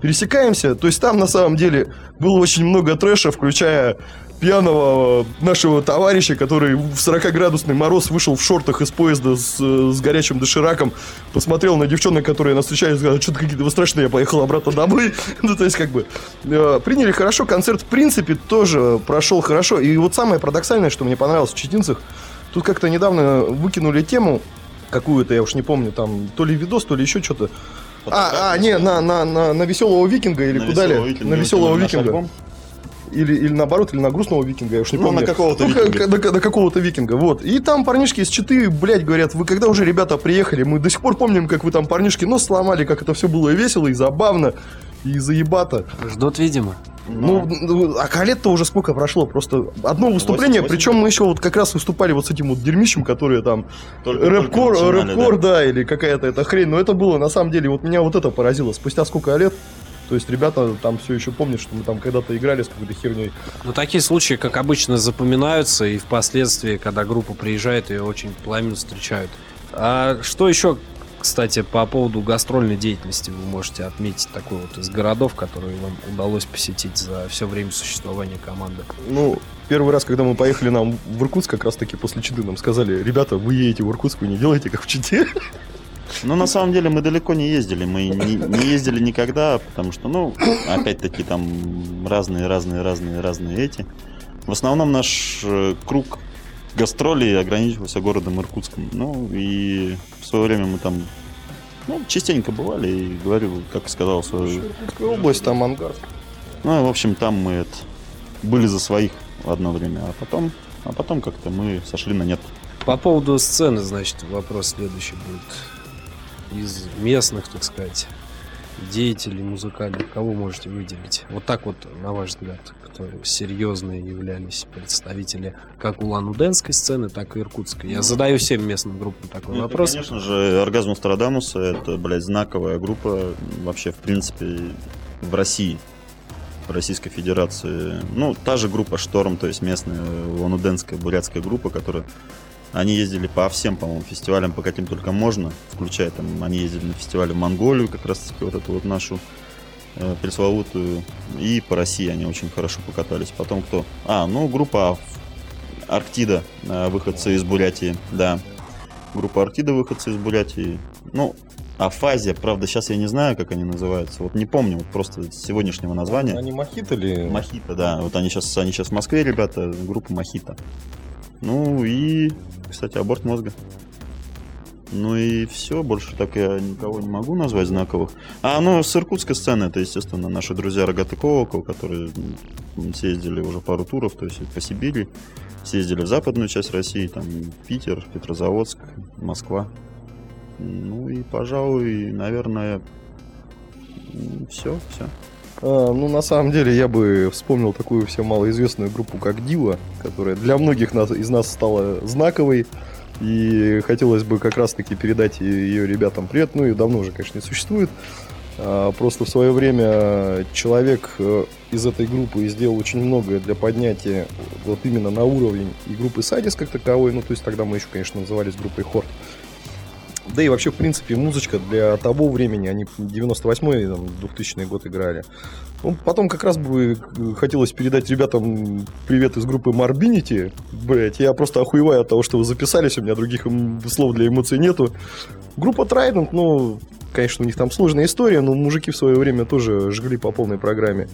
пересекаемся. То есть там на самом деле было очень много трэша, включая пьяного нашего товарища, который в 40-градусный мороз вышел в шортах из поезда с, э, с горячим дошираком, посмотрел на девчонок, которые нас встречали, и сказал, что-то какие-то вы страшные, я поехал обратно домой. ну, то есть, как бы, э, приняли хорошо, концерт, в принципе, тоже прошел хорошо. И вот самое парадоксальное, что мне понравилось в Читинцах, тут как-то недавно выкинули тему, какую-то, я уж не помню, там, то ли видос, то ли еще что-то. А, а, не, на, на, на, на веселого викинга или На куда ли? На веселого викинга. Или, или наоборот, или на грустного викинга, я уж не Ну, помню. на какого-то Ну, викинга. к- на, на какого-то викинга, вот. И там парнишки из Читы, блядь, говорят, вы когда уже ребята приехали, мы до сих пор помним, как вы там парнишки нос сломали, как это все было весело и забавно, и заебато. Ждут, видимо. Ну, ну, а лет-то уже сколько прошло? Просто одно выступление, причем мы еще вот как раз выступали вот с этим вот дерьмищем, которое там рэпкор, рэпкор, да. или какая-то эта хрень. Но это было, на самом деле, вот меня вот это поразило. Спустя сколько лет, то есть ребята там все еще помнят, что мы там когда-то играли с какой-то херней. Но такие случаи, как обычно, запоминаются, и впоследствии, когда группа приезжает, ее очень пламенно встречают. А что еще, кстати, по поводу гастрольной деятельности вы можете отметить такой вот из городов, которые вам удалось посетить за все время существования команды? Ну, первый раз, когда мы поехали нам в Иркутск, как раз таки после Читы нам сказали, ребята, вы едете в Иркутск, вы не делаете как в Чите. Ну, на самом деле, мы далеко не ездили. Мы не, не ездили никогда, потому что, ну, опять-таки, там разные, разные, разные, разные эти. В основном наш э, круг гастролей ограничивался городом Иркутском. Ну, и в свое время мы там, ну, частенько бывали, и говорю, как сказал свою... Иркутская область, там ангар. Ну, в общем, там мы это, были за своих одно время, а потом, а потом как-то мы сошли на нет. По поводу сцены, значит, вопрос следующий будет. Из местных, так сказать, деятелей музыкальных, кого можете выделить? Вот так вот, на ваш взгляд, кто серьезные являлись представители как улан-удэнской сцены, так и иркутской. Я задаю всем местным группам такой Ну, это, вопрос. конечно же, Оргазм Астрадамуса это, блядь, знаковая группа вообще, в принципе, в России. В Российской Федерации. Ну, та же группа Шторм, то есть местная лануденская бурятская группа, которая они ездили по всем, по-моему, фестивалям, по каким только можно, включая там, они ездили на фестивале в Монголию, как раз таки вот эту вот нашу э, пресловутую, и по России они очень хорошо покатались. Потом кто? А, ну, группа Арктида, э, выходцы из Бурятии, да. Группа Арктида, выходцы из Бурятии. Ну, Афазия, правда, сейчас я не знаю, как они называются. Вот не помню, вот просто сегодняшнего названия. Они мохито ли? Мохито, да. Вот они сейчас, они сейчас в Москве, ребята, группа Мохито. Ну и, кстати, аборт мозга. Ну и все, больше так я никого не могу назвать знаковых. А, ну, с иркутской сцены, это, естественно, наши друзья Рогатый Колокол, которые съездили уже пару туров, то есть по Сибири, съездили в западную часть России, там Питер, Петрозаводск, Москва. Ну и, пожалуй, наверное, все, все. А, ну, на самом деле, я бы вспомнил такую всем малоизвестную группу, как Дива, которая для многих нас, из нас стала знаковой. И хотелось бы как раз-таки передать ее ребятам привет. Ну и давно уже, конечно, не существует. А, Просто в свое время человек э, из этой группы сделал очень многое для поднятия вот именно на уровень и группы Садис как таковой. Ну, то есть тогда мы еще, конечно, назывались группой Хорт. Да и вообще, в принципе, музычка для того времени, они 98-й, там, 2000 год играли. Ну, потом как раз бы э, хотелось передать ребятам привет из группы Morbidity. Блять, я просто охуеваю от того, что вы записались, у меня других слов для эмоций нету. Группа Trident, ну, конечно, у них там сложная история, но мужики в свое время тоже жгли по полной программе.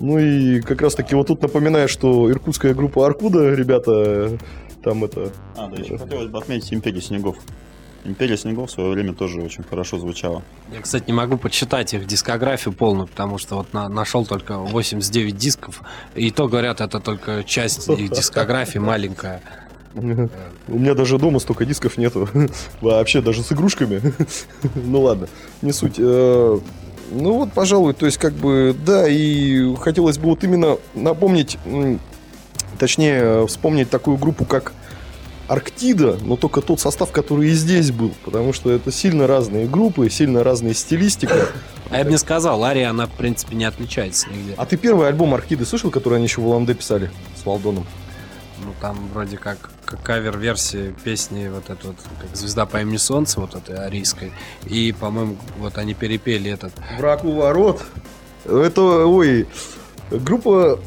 Ну и как раз таки вот тут напоминаю, что иркутская группа Аркуда, ребята, там это... А, да, еще хотелось бы отметить Империю Снегов. Империя снегов в свое время тоже очень хорошо звучала. Я, кстати, не могу почитать их дискографию полную, потому что вот на- нашел только 89 дисков. И то, говорят, это только часть их дискографии маленькая. У меня даже дома столько дисков нету. Вообще, даже с игрушками. Ну ладно, не суть. Э, Ну вот, пожалуй, то есть как бы, да, и хотелось бы вот именно напомнить, точнее, вспомнить такую группу, как Арктида, но только тот состав, который и здесь был, потому что это сильно разные группы, сильно разная стилистика. А я бы не сказал, Ария, она, в принципе, не отличается нигде. А ты первый альбом Арктиды слышал, который они еще в Улан-Удэ писали с Валдоном? Ну, там вроде как, как кавер-версии песни вот этой вот, как «Звезда по имени Солнце», вот этой арийской. И, по-моему, вот они перепели этот. Враг у ворот. Это, ой, группа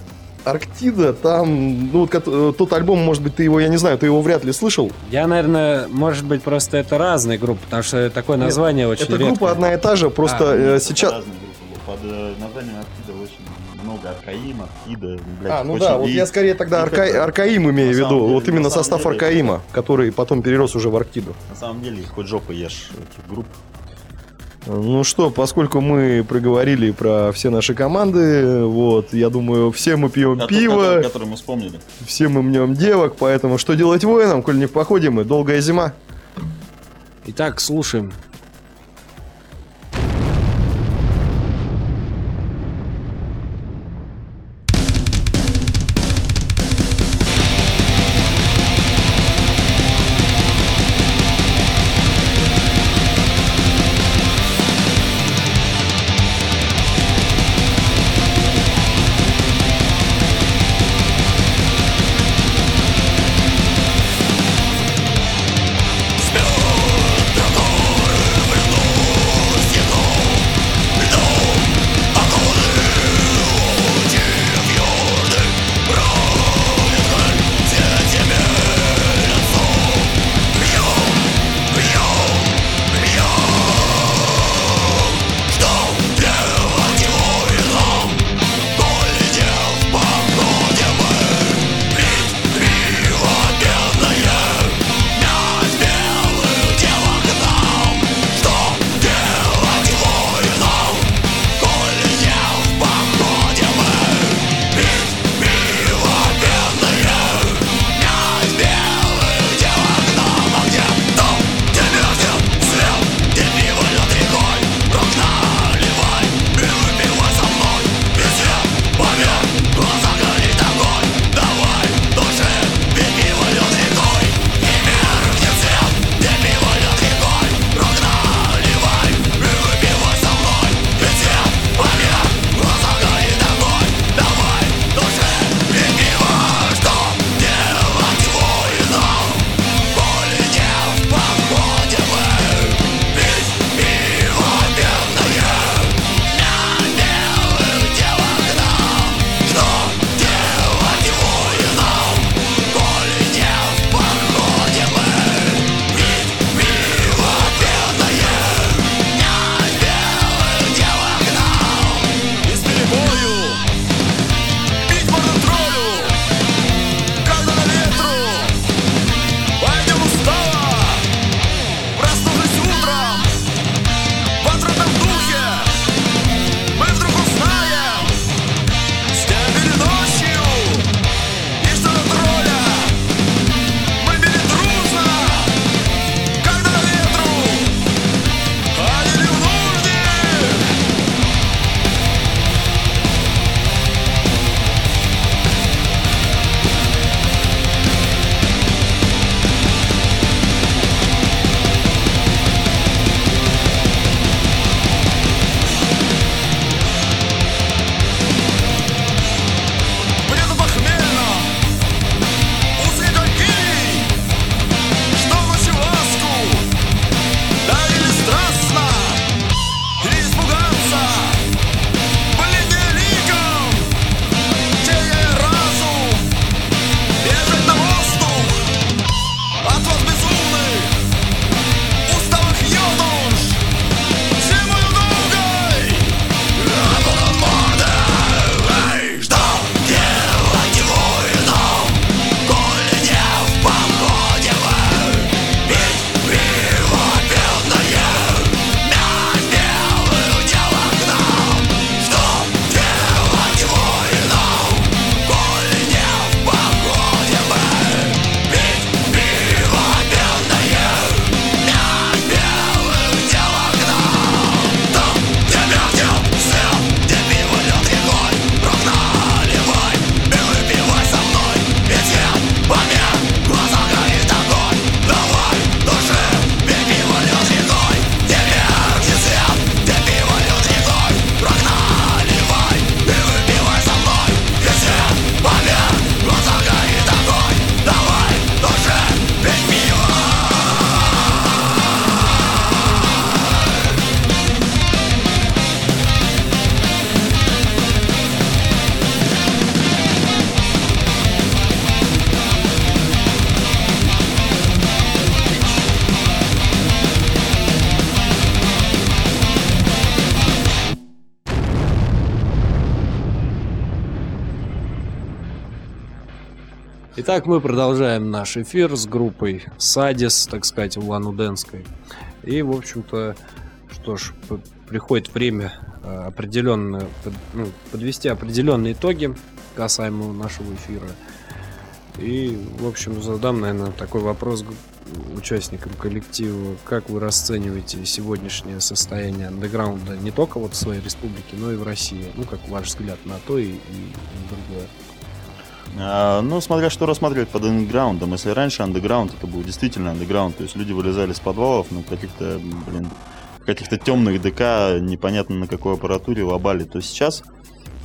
Арктида, там, ну, э, тот альбом, может быть, ты его, я не знаю, ты его вряд ли слышал. Я, наверное, может быть, просто это разные группы, потому что такое Нет, название очень Это редкое. группа одна и та же, просто А, э, Это сейчас... Под э, названием Арктида очень много Аркаима, Арктида, блядь, А, ну очень- да, вот и- я скорее тогда Арка... это- Аркаим имею в виду, деле- вот именно состав деле- Аркаима, который потом перерос уже в Арктиду. На самом деле, хоть жопу ешь этих групп. Ну что, поскольку мы проговорили про все наши команды, вот, я думаю, все мы пьем Который- пиво, который- который мы вспомнили. все мы мнем девок, поэтому что делать воинам, коль не в походе мы, долгая зима. Итак, слушаем. Итак, мы продолжаем наш эфир с группой Садис, так сказать, Улан-Удэнской. И, в общем-то, что ж, приходит время э, определенно ну, подвести определенные итоги касаемо нашего эфира. И, в общем, задам, наверное, такой вопрос участникам коллектива. Как вы расцениваете сегодняшнее состояние андеграунда не только вот в своей республике, но и в России? Ну, как ваш взгляд на то и, и другое? А, ну, смотря что рассматривать под андеграундом. Если раньше андеграунд это был действительно андеграунд, то есть люди вылезали с подвалов на каких-то, блин, каких-то темных ДК, непонятно на какой аппаратуре лобали, то сейчас,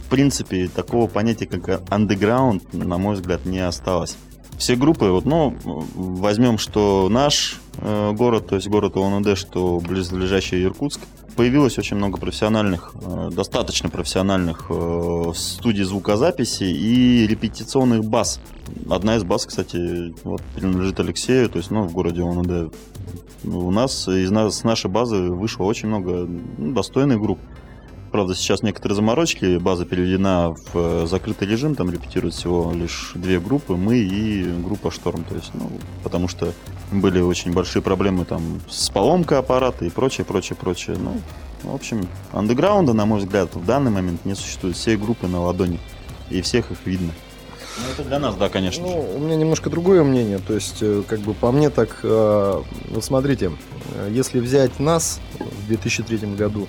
в принципе, такого понятия, как андеграунд, на мой взгляд, не осталось. Все группы, вот, ну, возьмем, что наш э, город, то есть город улан что близлежащий Иркутск, появилось очень много профессиональных, э, достаточно профессиональных э, студий звукозаписи и репетиционных баз. Одна из баз, кстати, вот, принадлежит Алексею, то есть, ну, в городе улан У нас из нас, с нашей базы вышло очень много ну, достойных групп. Правда, сейчас некоторые заморочки, база переведена в э, закрытый режим, там репетируют всего лишь две группы, мы и группа Шторм, то есть, ну, потому что были очень большие проблемы там с поломкой аппарата и прочее, прочее, прочее. Ну, в общем, андеграунда, на мой взгляд, в данный момент не существует. Все группы на ладони, и всех их видно. Ну, это для нас, да, конечно Ну, же. у меня немножко другое мнение. То есть, э, как бы по мне так, э, вот смотрите, если взять нас в 2003 году,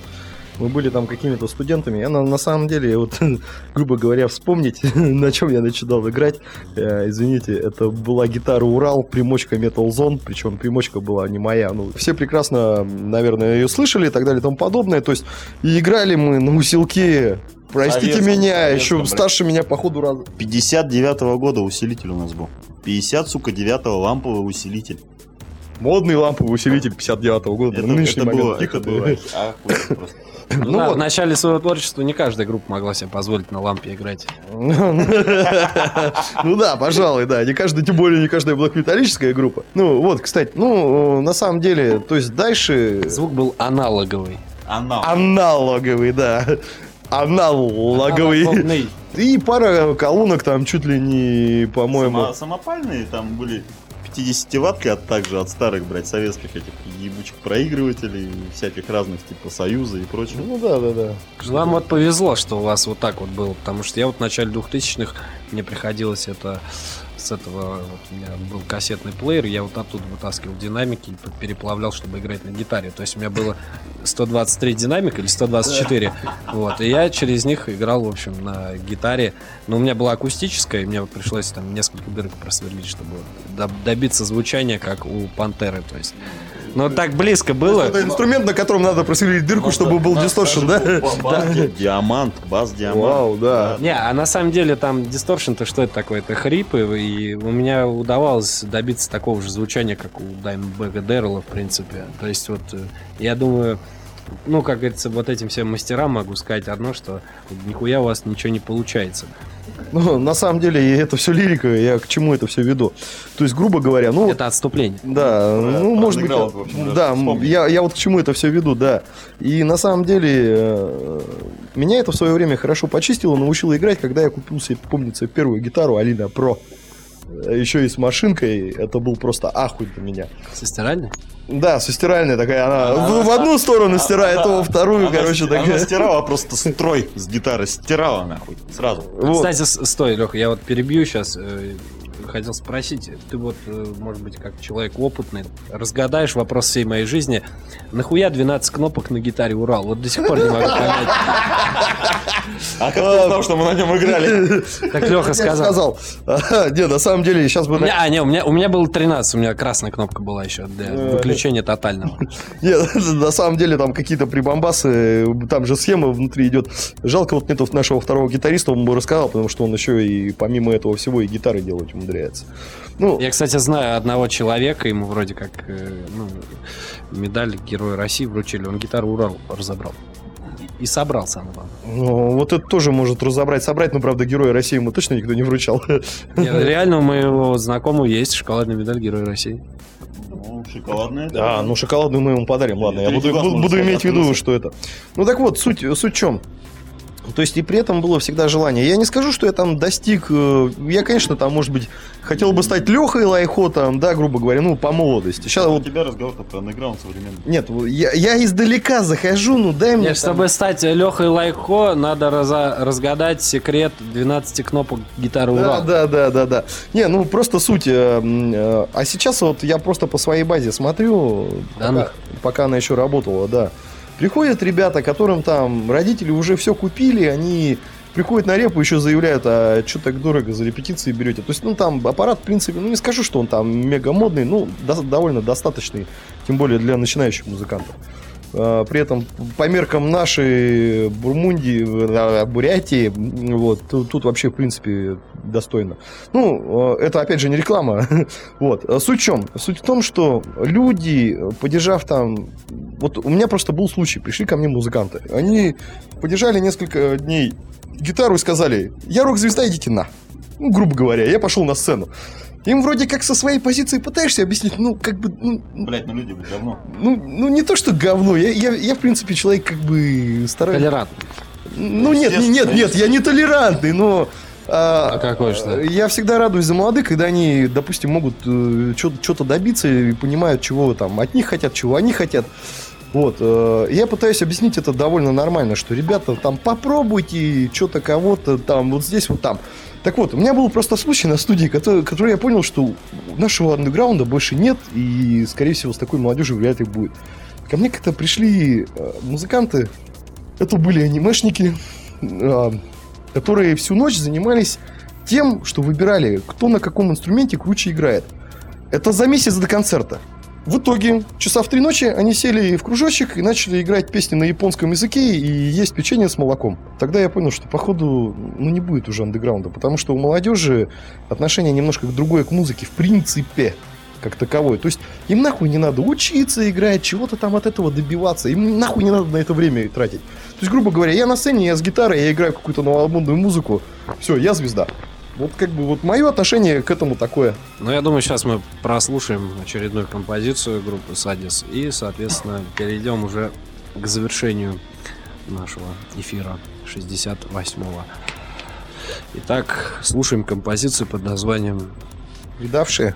мы были там какими-то студентами. Я на, на самом деле, вот, грубо говоря, вспомнить, на чем я начинал играть. Э, извините, это была гитара Урал, примочка Metal Zone, причем примочка была не моя. Ну, все прекрасно, наверное, ее слышали и так далее и тому подобное. То есть, и играли мы на усилке. Простите Советском, меня, советском, еще старше меня по ходу раза. 59 года усилитель у нас был. 50, сука, 9 ламповый усилитель. Модный ламповый усилитель 59 года. Это, на это момент. было, это было охуенно просто. Ну, Ну да, вот. в начале своего творчества не каждая группа могла себе позволить на лампе играть. Ну да, пожалуй, да. Не каждая, тем более не каждая блокметаллическая группа. Ну вот, кстати, ну, на самом деле, то есть дальше... Звук был аналоговый. Анал. Аналоговый, да. Аналоговый. И пара колонок там чуть ли не, по-моему... Само- самопальные там были 50 ватки от также от старых, брать советских этих ебучих проигрывателей, всяких разных типа Союза и прочего. Ну да, да, да. Вам вот повезло, что у вас вот так вот было, потому что я вот в начале 2000-х, мне приходилось это с этого, вот у меня был кассетный плеер, я вот оттуда вытаскивал динамики и переплавлял, чтобы играть на гитаре. То есть у меня было 123 динамика или 124. Вот, и я через них играл, в общем, на гитаре. Но у меня была акустическая, и мне пришлось там несколько дырок просверлить, чтобы доб- добиться звучания, как у Пантеры. То есть, ну, так близко было. Это инструмент, на котором надо просверлить дырку, чтобы был дисторшн, да? Диамант, бас, диамант. Вау, да. Не, а на самом деле там дисторшн-то что это такое? Это хрипы, и у меня удавалось добиться такого же звучания, как у Даймбэга Дэррелла, в принципе. То есть вот, э, я думаю, ну, как говорится, вот этим всем мастерам могу сказать одно, что нихуя у вас ничего не получается. Ну, на самом деле, это все лирика, я к чему это все веду. То есть, грубо говоря, ну, Это отступление. Да, ну, про может быть, Underground, в общем, да, я, я вот к чему это все веду, да. И на самом деле, э, меня это в свое время хорошо почистило, научило играть, когда я купил себе, помнится, первую гитару Алина Про. Еще и с машинкой, это был просто ахуй для меня. Со стиральной? Да, со стиральной такая, она в, в одну сторону стирает, то во вторую, Она короче, сти- Она такая. стирала просто строй с гитары, стирала нахуй, сразу. Вот. Кстати, стой, Леха, я вот перебью сейчас. Хотел спросить, ты вот, э, может быть, как человек опытный, разгадаешь вопрос всей моей жизни. Нахуя 12 кнопок на гитаре Урал? Вот до сих пор не могу понять. А как узнал, что мы на нем играли? Так Леха сказал. Не, на самом деле, сейчас бы... А, не, у меня, у меня было 13, у меня красная кнопка была еще для выключения тотального. Нет, на самом деле там какие-то прибамбасы, там же схема внутри идет. Жалко вот нету нашего второго гитариста, он бы рассказал, потому что он еще и помимо этого всего и гитары делать умудряется. Ну, Я, кстати, знаю одного человека, ему вроде как э, ну, медаль Героя России вручили, он гитару Урал разобрал. И собрал, самое главное. ну, вот это тоже может разобрать, собрать, но, правда, Героя России ему точно никто не вручал. Нет, Реально у моего знакомого есть шоколадная медаль Героя России. Ну, шоколадная, Да, ну шоколадную мы ему подарим, ладно, я буду, буду- иметь в виду, что это. Ну так вот, суть, суть в чем? То есть и при этом было всегда желание. Я не скажу, что я там достиг... э, Я, конечно, там, может быть, хотел бы стать Лехой Лайхотом, да, грубо говоря, ну, по молодости. Сейчас У вот... тебя разговор-то про андеграунд современный. Нет, я, я издалека захожу, ну дай мне... Нет, там- чтобы стать Лехой Лайко, надо раза- разгадать секрет 12 кнопок гитары Да, Урал. да, да, да, да. Не, ну просто суть. э, э, А сейчас вот я просто по своей базе смотрю, пока, Данных. пока она еще работала, да. Приходят ребята, которым там родители уже все купили, они приходят на репу, еще заявляют, а что так дорого за репетиции берете? То есть, ну там аппарат, в принципе, ну не скажу, что он там мега модный, ну до- довольно достаточный, тем более для начинающих музыкантов. А, При этом по меркам нашей Бурмундии, э, Бурятии, вот, тут, тут вообще, в принципе, достойно. Ну, э, это, опять же, не реклама. Вот. А Суть в чем? Суть в том, что люди, поддержав там... Вот у меня просто был случай, пришли ко мне музыканты. Они поддержали несколько дней гитару и сказали, я рок-звезда, идите на. Ну, грубо говоря, я пошел на сцену. Им вроде как со своей позиции пытаешься объяснить, ну, как бы, ну, Блять, ну люди, блядь, говно. ну, ну не то, что говно. Я, я, я, в принципе, человек как бы стараюсь... Толерантный. Ну нет, не- нет, нет, я не толерантный, но... а, А какой же? Я всегда радуюсь за молодых, когда они, допустим, могут что-то добиться и понимают, чего там от них хотят, чего они хотят. Вот, э, я пытаюсь объяснить это довольно нормально, что, ребята, там, попробуйте что-то кого-то там, вот здесь, вот там. Так вот, у меня был просто случай на студии, который, который я понял, что нашего андеграунда больше нет, и, скорее всего, с такой молодежью вряд ли будет. Ко мне как-то пришли э, музыканты, это были анимешники, э, которые всю ночь занимались тем, что выбирали, кто на каком инструменте круче играет. Это за месяц до концерта. В итоге, часа в три ночи они сели в кружочек и начали играть песни на японском языке и есть печенье с молоком. Тогда я понял, что, походу, ну, не будет уже андеграунда, потому что у молодежи отношение немножко другое к музыке, в принципе, как таковой. То есть им нахуй не надо учиться играть, чего-то там от этого добиваться. Им нахуй не надо на это время тратить. То есть, грубо говоря, я на сцене, я с гитарой, я играю какую-то новомодную музыку. Все, я звезда. Вот как бы вот мое отношение к этому такое. Ну, я думаю, сейчас мы прослушаем очередную композицию группы Садис и, соответственно, перейдем уже к завершению нашего эфира 68-го. Итак, слушаем композицию под названием Видавшие.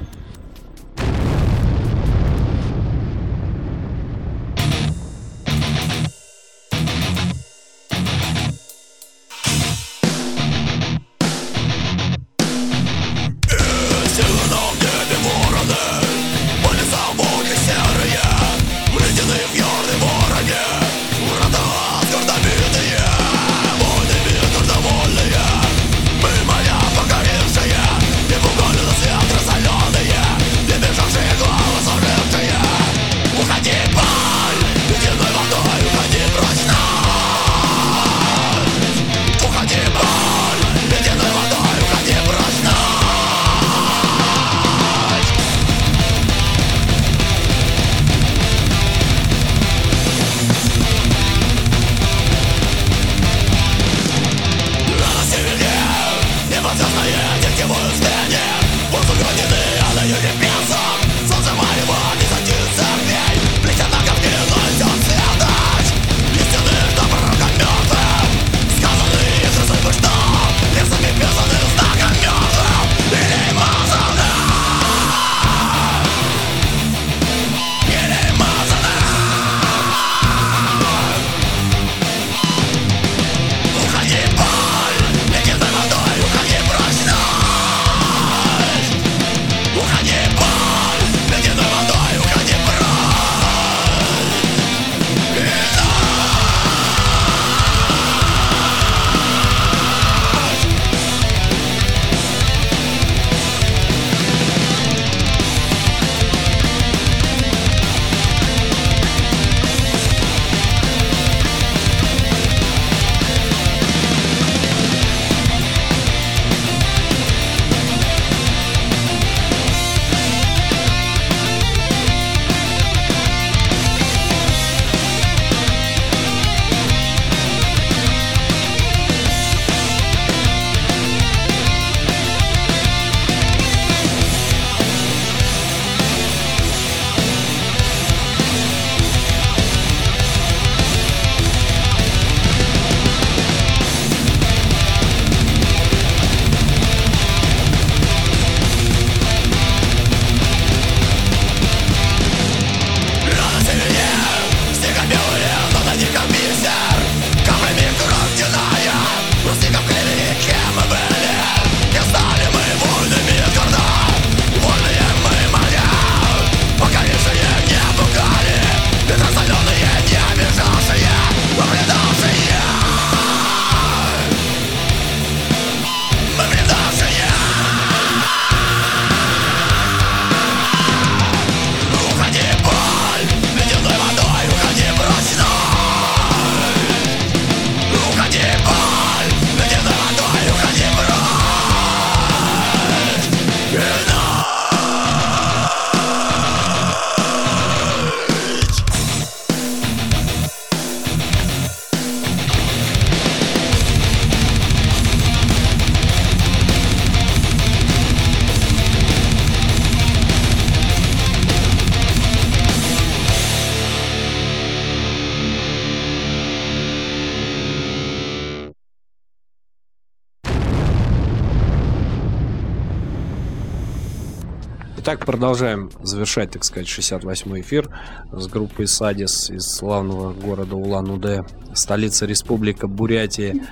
Итак, продолжаем завершать, так сказать, 68-й эфир с группой Садис из славного города Улан-Удэ, столица республика Бурятия.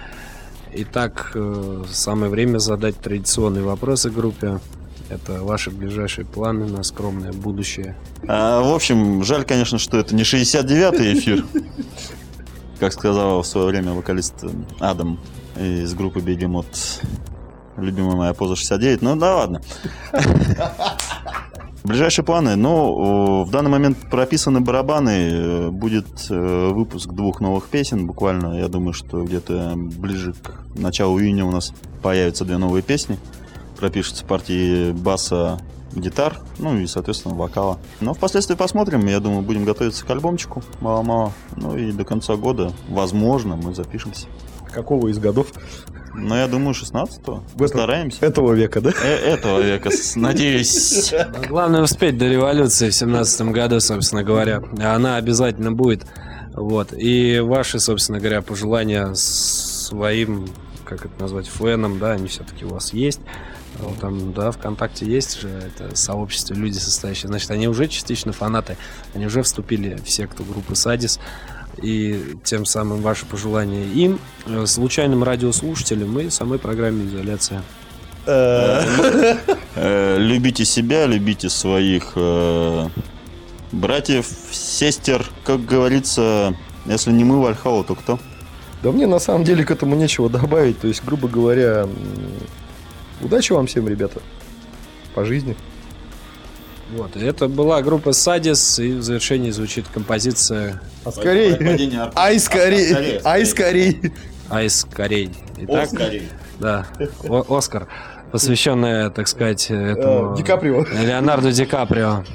Итак, э, самое время задать традиционные вопросы группе. Это ваши ближайшие планы на скромное будущее. А, в общем, жаль, конечно, что это не 69-й эфир. Как сказал в свое время вокалист Адам из группы Бегемот. Любимая моя поза 69. Ну да ладно. Ближайшие планы. Ну, в данный момент прописаны барабаны. Будет э, выпуск двух новых песен. Буквально, я думаю, что где-то ближе к началу июня у нас появятся две новые песни. Пропишутся партии баса, гитар, ну и, соответственно, вокала. Но впоследствии посмотрим. Я думаю, будем готовиться к альбомчику мало-мало. Ну и до конца года, возможно, мы запишемся. Какого из годов? Ну, я думаю, 16-го. В этом- Постараемся. Этого века, да? Э, Этого века, надеюсь. Но главное успеть до революции в 17 году, собственно говоря. Она обязательно будет. Вот. И ваши, собственно говоря, пожелания своим, как это назвать, фенам, да, они все-таки у вас есть. Вот Там, да, ВКонтакте есть же это сообщество, люди состоящие. Значит, они уже частично фанаты. Они уже вступили в секту группы Садис. И тем самым ваши пожелания им, э, случайным радиослушателям и самой программе «Изоляция». Э, Любите себя, любите своих э, братьев, сестер. Как говорится, если не мы Вальхау, то кто? Да мне на самом деле к этому нечего добавить. То есть, грубо говоря, удачи вам всем, ребята. По жизни. Вот, это была группа Садис, и в завершении звучит композиция А скорей. Ай, скорей. Ай, скорей. Айс Корей. Итак, да, О- Оскар, посвященная, так сказать, этому... Э, Ди Каприо. Леонардо Ди Каприо.